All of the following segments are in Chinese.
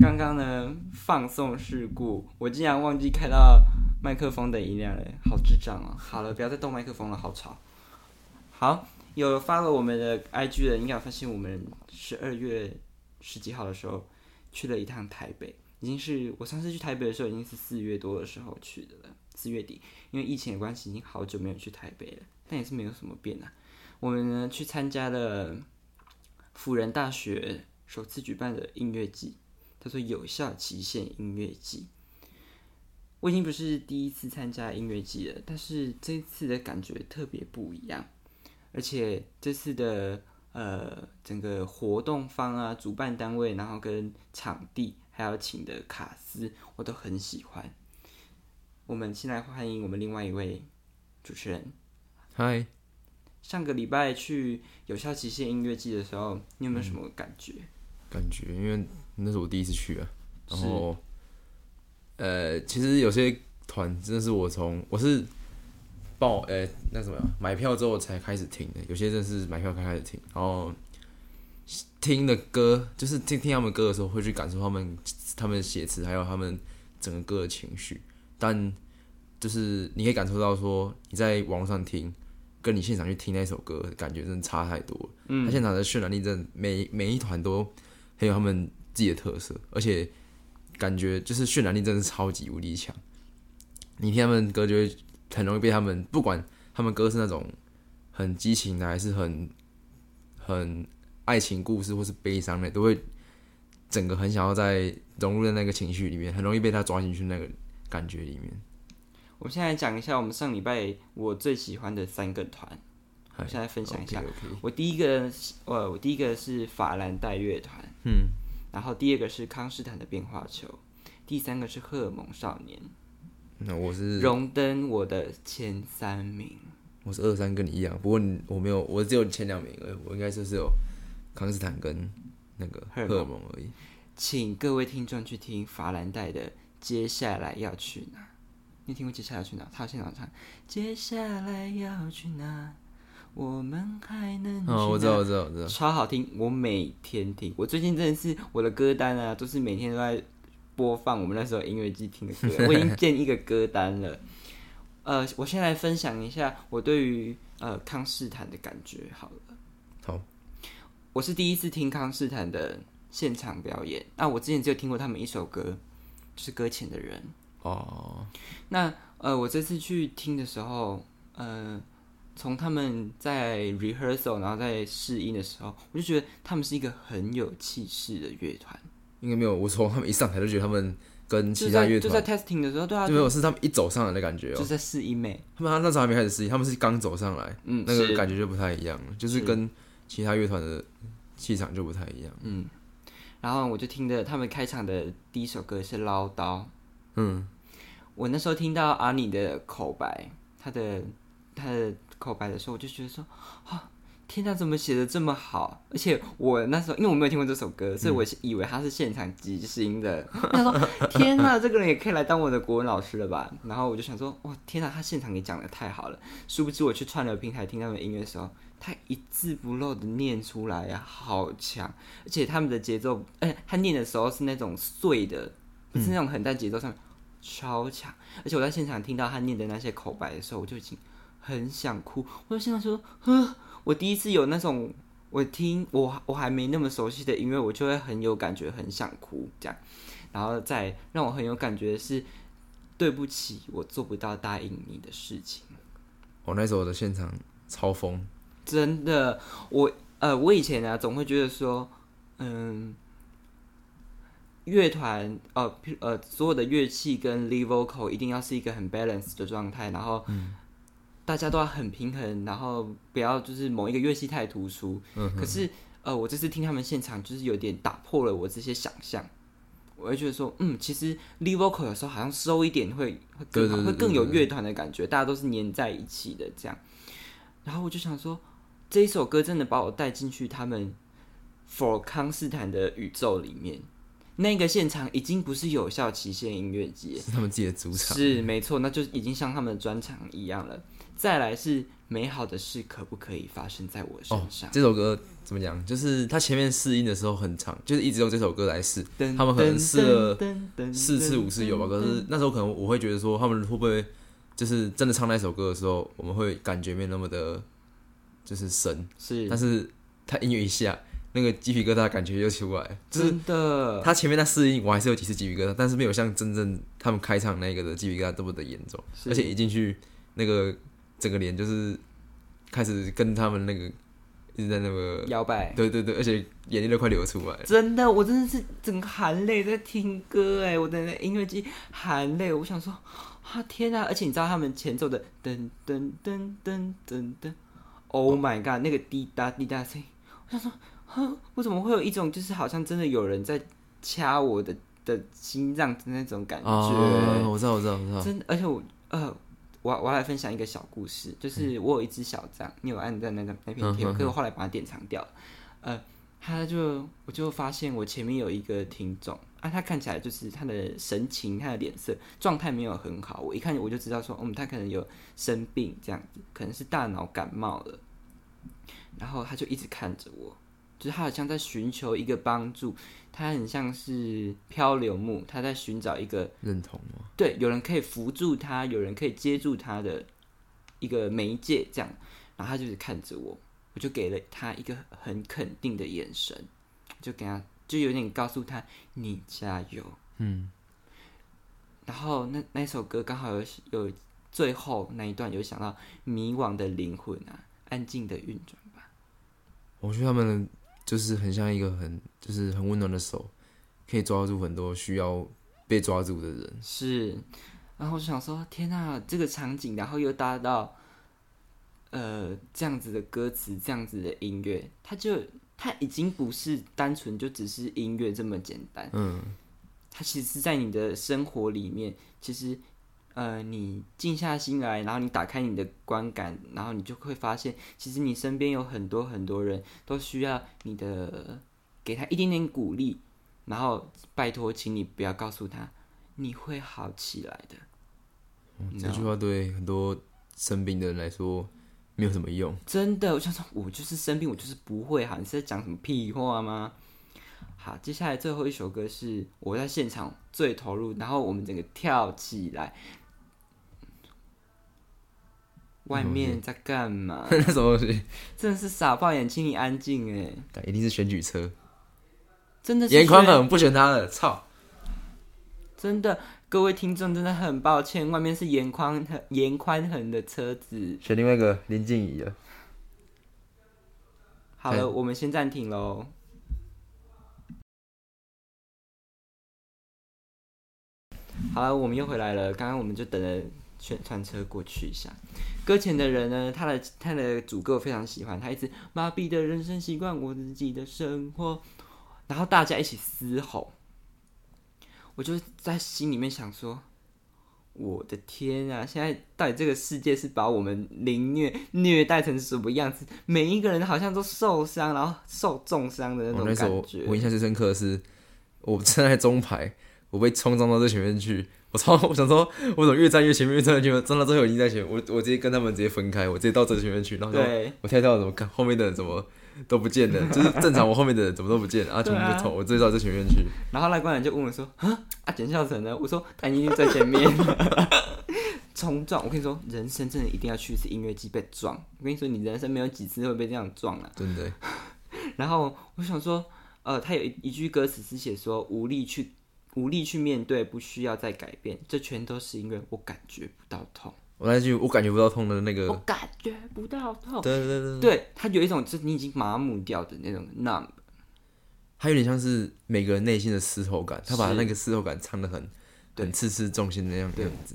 刚刚呢放送事故，我竟然忘记开到麦克风的音量了，好智障哦！好了，不要再动麦克风了，好吵。好，有发了我们的 IG 的，应该有发现我们十二月十几号的时候去了一趟台北，已经是我上次去台北的时候已经是四月多的时候去的了，四月底，因为疫情的关系，已经好久没有去台北了，但也是没有什么变啊。我们呢去参加了辅仁大学首次举办的音乐季。叫做有效期限音乐季，我已经不是第一次参加音乐季了，但是这次的感觉特别不一样，而且这次的呃整个活动方啊、主办单位，然后跟场地还有请的卡司，我都很喜欢。我们先来欢迎我们另外一位主持人，嗨。上个礼拜去有效期限音乐季的时候，你有没有什么感觉？感觉因为。那是我第一次去啊，然后，呃，其实有些团真的是我从我是报呃那什么买票之后才开始听的，有些真的是买票才开始听，然后听的歌就是听听他们歌的时候会去感受他们他们写词还有他们整个歌的情绪，但就是你可以感受到说你在网络上听跟你现场去听那首歌感觉真的差太多，嗯，他现场的渲染力真的每每一团都很有他们。自己的特色，而且感觉就是渲染力真的是超级无敌强。你听他们歌，就会很容易被他们，不管他们歌是那种很激情的，还是很很爱情故事，或是悲伤的，都会整个很想要在融入在那个情绪里面，很容易被他抓进去那个感觉里面。我现在讲一下我们上礼拜我最喜欢的三个团，我现在分享一下。我第一个，呃，我第一个是法兰黛乐团，嗯。然后第二个是康斯坦的变化球，第三个是荷尔蒙少年。那我是荣登我的前三名。我是二三跟你一样，不过我没有，我只有前两名而已。我应该就是有康斯坦跟那个荷尔蒙而已。请各位听众去听法兰黛的《接下来要去哪》。你听过《接下来要去哪》？他现场唱《接下来要去哪》。我们还能哦，我知道，我知道，我知道，超好听！我每天听，我最近真的是我的歌单啊，都是每天都在播放我们那时候音乐机听的歌。我已经建一个歌单了。呃，我先来分享一下我对于呃康斯坦的感觉好了。好，我是第一次听康斯坦的现场表演。那我之前只有听过他们一首歌，就是《搁浅的人》哦。那呃，我这次去听的时候，呃。从他们在 rehearsal，然后在试音的时候，我就觉得他们是一个很有气势的乐团。应该没有，我从他们一上台就觉得他们跟其他乐团就在 testing 的时候，对啊，就没有是他们一走上来的感觉哦，就在试音没？他们那时候还没开始试音，他们是刚走上来，嗯，那个感觉就不太一样，就是跟其他乐团的气场就不太一样。嗯，然后我就听着他们开场的第一首歌是《唠叨》，嗯，我那时候听到阿尼的口白，他的他的。口白的时候，我就觉得说，啊，天哪，怎么写的这么好？而且我那时候，因为我没有听过这首歌，所以我以为他是现场即兴的。他说：“天哪，这个人也可以来当我的国文老师了吧？”然后我就想说：“哇，天哪，他现场给讲的太好了！”殊不知我去串流平台听他们音乐的时候，他一字不漏的念出来呀，好强！而且他们的节奏，哎，他念的时候是那种碎的，不是那种很带节奏上面超强。而且我在现场听到他念的那些口白的时候，我就已经。很想哭，我就现在说，呵，我第一次有那种，我听我我还没那么熟悉的音乐，我就会很有感觉，很想哭这样。然后再让我很有感觉的是，对不起，我做不到答应你的事情。我那时候的现场超疯，真的，我呃，我以前呢总会觉得说，嗯，乐团呃呃所有的乐器跟 lead vocal 一定要是一个很 balance 的状态，然后。大家都要很平衡，然后不要就是某一个乐器太突出。嗯。可是，呃，我这次听他们现场，就是有点打破了我这些想象。我会觉得说，嗯，其实 lead vocal 有时候好像收一点会会更好，会更有乐团的感觉，大家都是粘在一起的这样。然后我就想说，这一首歌真的把我带进去他们 For 康斯坦的宇宙里面。那个现场已经不是有效期限音乐节，是他们自己的主场。是没错，那就已经像他们的专场一样了。再来是美好的事可不可以发生在我身上？这首歌怎么讲？就是他前面试音的时候很长，就是一直用这首歌来试，他们可能试了四次五次有吧。可是那时候可能我会觉得说，他们会不会就是真的唱那首歌的时候，我们会感觉没那么的，就是神。是，但是他音乐一下，那个鸡皮疙瘩感觉又出来。真的，他前面那试音我还是有几次鸡皮疙瘩，但是没有像真正他们开场那个的鸡皮疙瘩这么的严重。而且一进去，那个整个脸就是开始跟他们那个。一直在那个摇摆，对对对，而且眼泪都快流出来。真的，我真的是整个含泪在听歌哎，我的音乐机含泪。我想说，啊天啊！而且你知道他们前奏的噔噔噔噔噔噔，Oh my god，那个滴答滴答声，我想说，哼，我怎么会有一种就是好像真的有人在掐我的的心脏的那种感觉？我知道，我知道，我知道。真的，而且我呃。我我来分享一个小故事，就是我有一只小张，你有按在那个那片贴，可是我后来把它典藏掉。呃，他就我就发现我前面有一个听众啊，他看起来就是他的神情、他的脸色状态没有很好，我一看我就知道说，嗯，他可能有生病这样子，可能是大脑感冒了。然后他就一直看着我。就是他好像在寻求一个帮助，他很像是漂流木，他在寻找一个认同吗？对，有人可以扶住他，有人可以接住他的一个媒介，这样。然后他就是看着我，我就给了他一个很肯定的眼神，就给他，就有点告诉他你加油。嗯。然后那那首歌刚好有有最后那一段有想到迷惘的灵魂啊，安静的运转吧。我觉得他们。就是很像一个很就是很温暖的手，可以抓住很多需要被抓住的人。是，然后我就想说，天哪，这个场景，然后又搭到，呃，这样子的歌词，这样子的音乐，它就它已经不是单纯就只是音乐这么简单。嗯，它其实，在你的生活里面，其实。呃，你静下心来，然后你打开你的观感，然后你就会发现，其实你身边有很多很多人都需要你的，给他一点点鼓励，然后拜托，请你不要告诉他你会好起来的。这句话对很多生病的人来说没有什么用。真的，我想说，我就是生病，我就是不会好。你是在讲什么屁话吗？好，接下来最后一首歌是我在现场最投入，然后我们整个跳起来。外面在干嘛？那什么东西？真的是傻爆眼，请你安静哎！一定是选举车，真的是严宽很不选他了，操！真的，各位听众真的很抱歉，外面是严宽很严宽很的车子，选另外一个林静怡了。好了，我们先暂停喽。好了，我们又回来了。刚刚我们就等了。宣传车过去一下，搁浅的人呢？他的他的主歌我非常喜欢，他一直麻痹的人生习惯，我自己的生活，然后大家一起嘶吼，我就在心里面想说：我的天啊！现在到底这个世界是把我们凌虐虐待成什么样子？每一个人好像都受伤，然后受重伤的那种感觉。我印象最深刻的是，我站在中排，我被冲撞到最前面去。我操！我想说，我怎么越站越前面，越站越前面，站到最后已经在前面，我我直接跟他们直接分开，我直接到这前面去，然后我跳跳怎么看后面的人怎么都不见了，就是正常我后面的人怎么都不见，啊，全部就冲，我直接到这前面去。然后那官员就问我说：“啊，啊，简孝成呢？”我说：“他一定在前面。”冲撞！我跟你说，人生真的一定要去一次音乐季被撞。我跟你说，你人生没有几次会被这样撞了。真的。然后我想说，呃，他有一一句歌词是写说：“无力去。”无力去面对，不需要再改变，这全都是因为我感觉不到痛。我那句我感觉不到痛的那个，我感觉不到痛。对对对，对他有一种就是你已经麻木掉的那种 numb，他有点像是每个人内心的嘶吼感，他把那个嘶吼感唱的很很刺刺重心那样样子。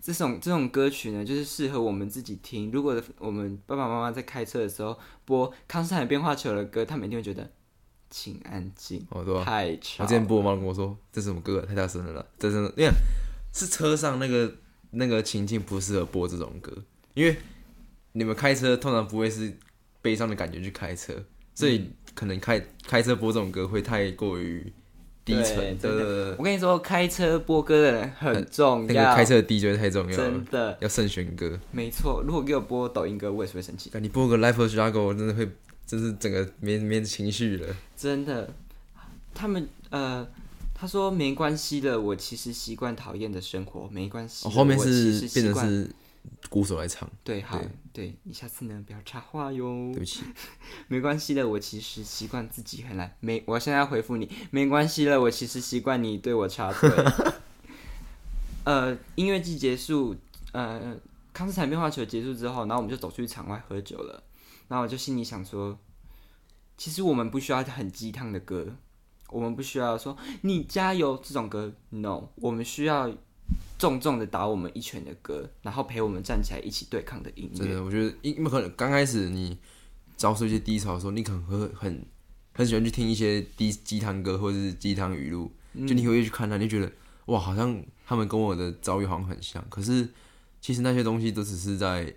这种这种歌曲呢，就是适合我们自己听。如果我们爸爸妈妈在开车的时候播《康斯坦变化球》的歌，他们一定会觉得。请安静，哦对太吵。我之前播，妈跟我说这是什么歌，太大声了，这是因为是车上那个那个情境不适合播这种歌，因为你们开车通常不会是悲伤的感觉去开车，所以可能开开车播这种歌会太过于低沉。对对对，我跟你说，开车播歌的人很重要，那个开车的 DJ 太重要了，真的要慎选歌。没错，如果给我播抖音歌，我也是会生气。你播个 Life of Struggle，真的会。真是整个没没情绪了。真的，他们呃，他说没关系的，我其实习惯讨厌的生活，没关系。后面是变成是鼓手来唱。对，好，对你下次呢不要插话哟。对不起，没关系的，我其实习惯自己很来。没，我现在回复你，没关系了，我其实习惯你对我插嘴。呃，音乐季结束，呃，康斯坦变化球结束之后，然后我们就走出去场外喝酒了。然后我就心里想说，其实我们不需要很鸡汤的歌，我们不需要说你加油这种歌，no，我们需要重重的打我们一拳的歌，然后陪我们站起来一起对抗的音乐。真的，我觉得因为可能刚开始你遭受一些低潮的时候，你可能会很很喜欢去听一些低鸡汤歌或者是鸡汤语录，就你会去看它，你就觉得哇，好像。他们跟我的遭遇好像很像，可是其实那些东西都只是在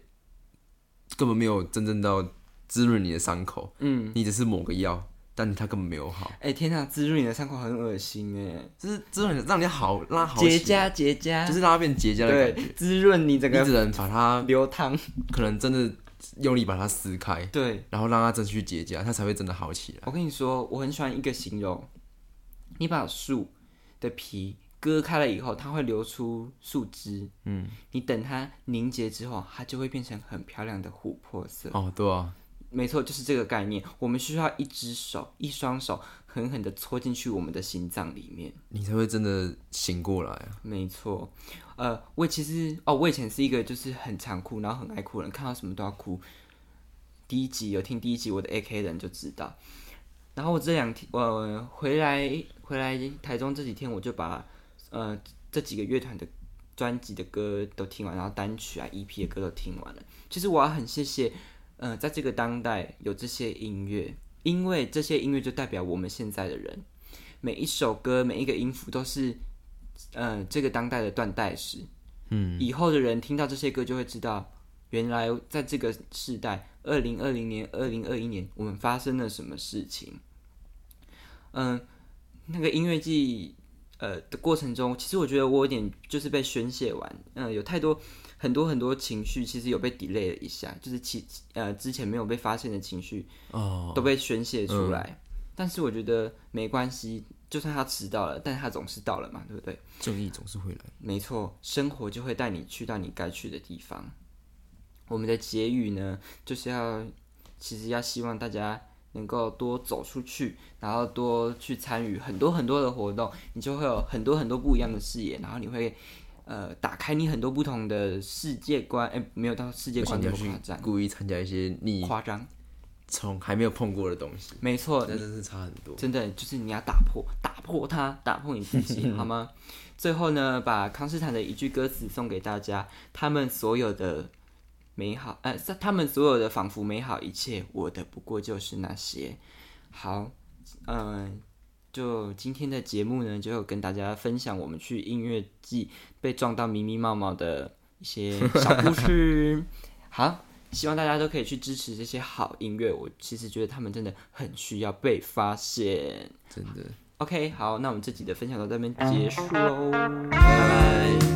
根本没有真正到滋润你的伤口。嗯，你只是抹个药，但它根本没有好。哎，天哪，滋润你的伤口很恶心哎！就是滋润让你好拉好结痂结痂，就是让它变结痂的感觉。滋润你整个，你只能把它流汤，可能真的用力把它撕开，对，然后让它真去结痂，它才会真的好起来。我跟你说，我很喜欢一个形容，你把树的皮。割开了以后，它会流出树枝。嗯，你等它凝结之后，它就会变成很漂亮的琥珀色。哦，对啊，没错，就是这个概念。我们需要一只手，一双手狠狠的戳进去我们的心脏里面，你才会真的醒过来啊。没错，呃，我其实哦，我以前是一个就是很常哭，然后很爱哭的人，看到什么都要哭。第一集有听第一集我的 A K 人就知道。然后我这两天我回来回来台中这几天，我就把。呃，这几个乐团的专辑的歌都听完，然后单曲啊、EP 的歌都听完了。其实我要很谢谢，呃，在这个当代有这些音乐，因为这些音乐就代表我们现在的人。每一首歌、每一个音符都是，呃，这个当代的断代史。嗯，以后的人听到这些歌就会知道，原来在这个时代，二零二零年、二零二一年，我们发生了什么事情。嗯，那个音乐季。呃的过程中，其实我觉得我有点就是被宣泄完，嗯，有太多很多很多情绪，其实有被 delay 了一下，就是其呃之前没有被发现的情绪哦都被宣泄出来。但是我觉得没关系，就算他迟到了，但他总是到了嘛，对不对？正义总是会来。没错，生活就会带你去到你该去的地方。我们的结语呢，就是要其实要希望大家。能够多走出去，然后多去参与很多很多的活动，你就会有很多很多不一样的视野，然后你会呃打开你很多不同的世界观。哎，没有到世界观那么夸张，故意参加一些你夸张，从还没有碰过的东西。没错，真的是差很多。真的就是你要打破，打破它，打破你自己，好吗？最后呢，把康斯坦的一句歌词送给大家：他们所有的。美好，呃，他们所有的仿佛美好一切，我的不过就是那些。好，嗯，就今天的节目呢，就跟大家分享我们去音乐季被撞到迷迷冒冒的一些小故事。好，希望大家都可以去支持这些好音乐。我其实觉得他们真的很需要被发现，真的。OK，好，那我们这集的分享到这边结束喽，拜拜。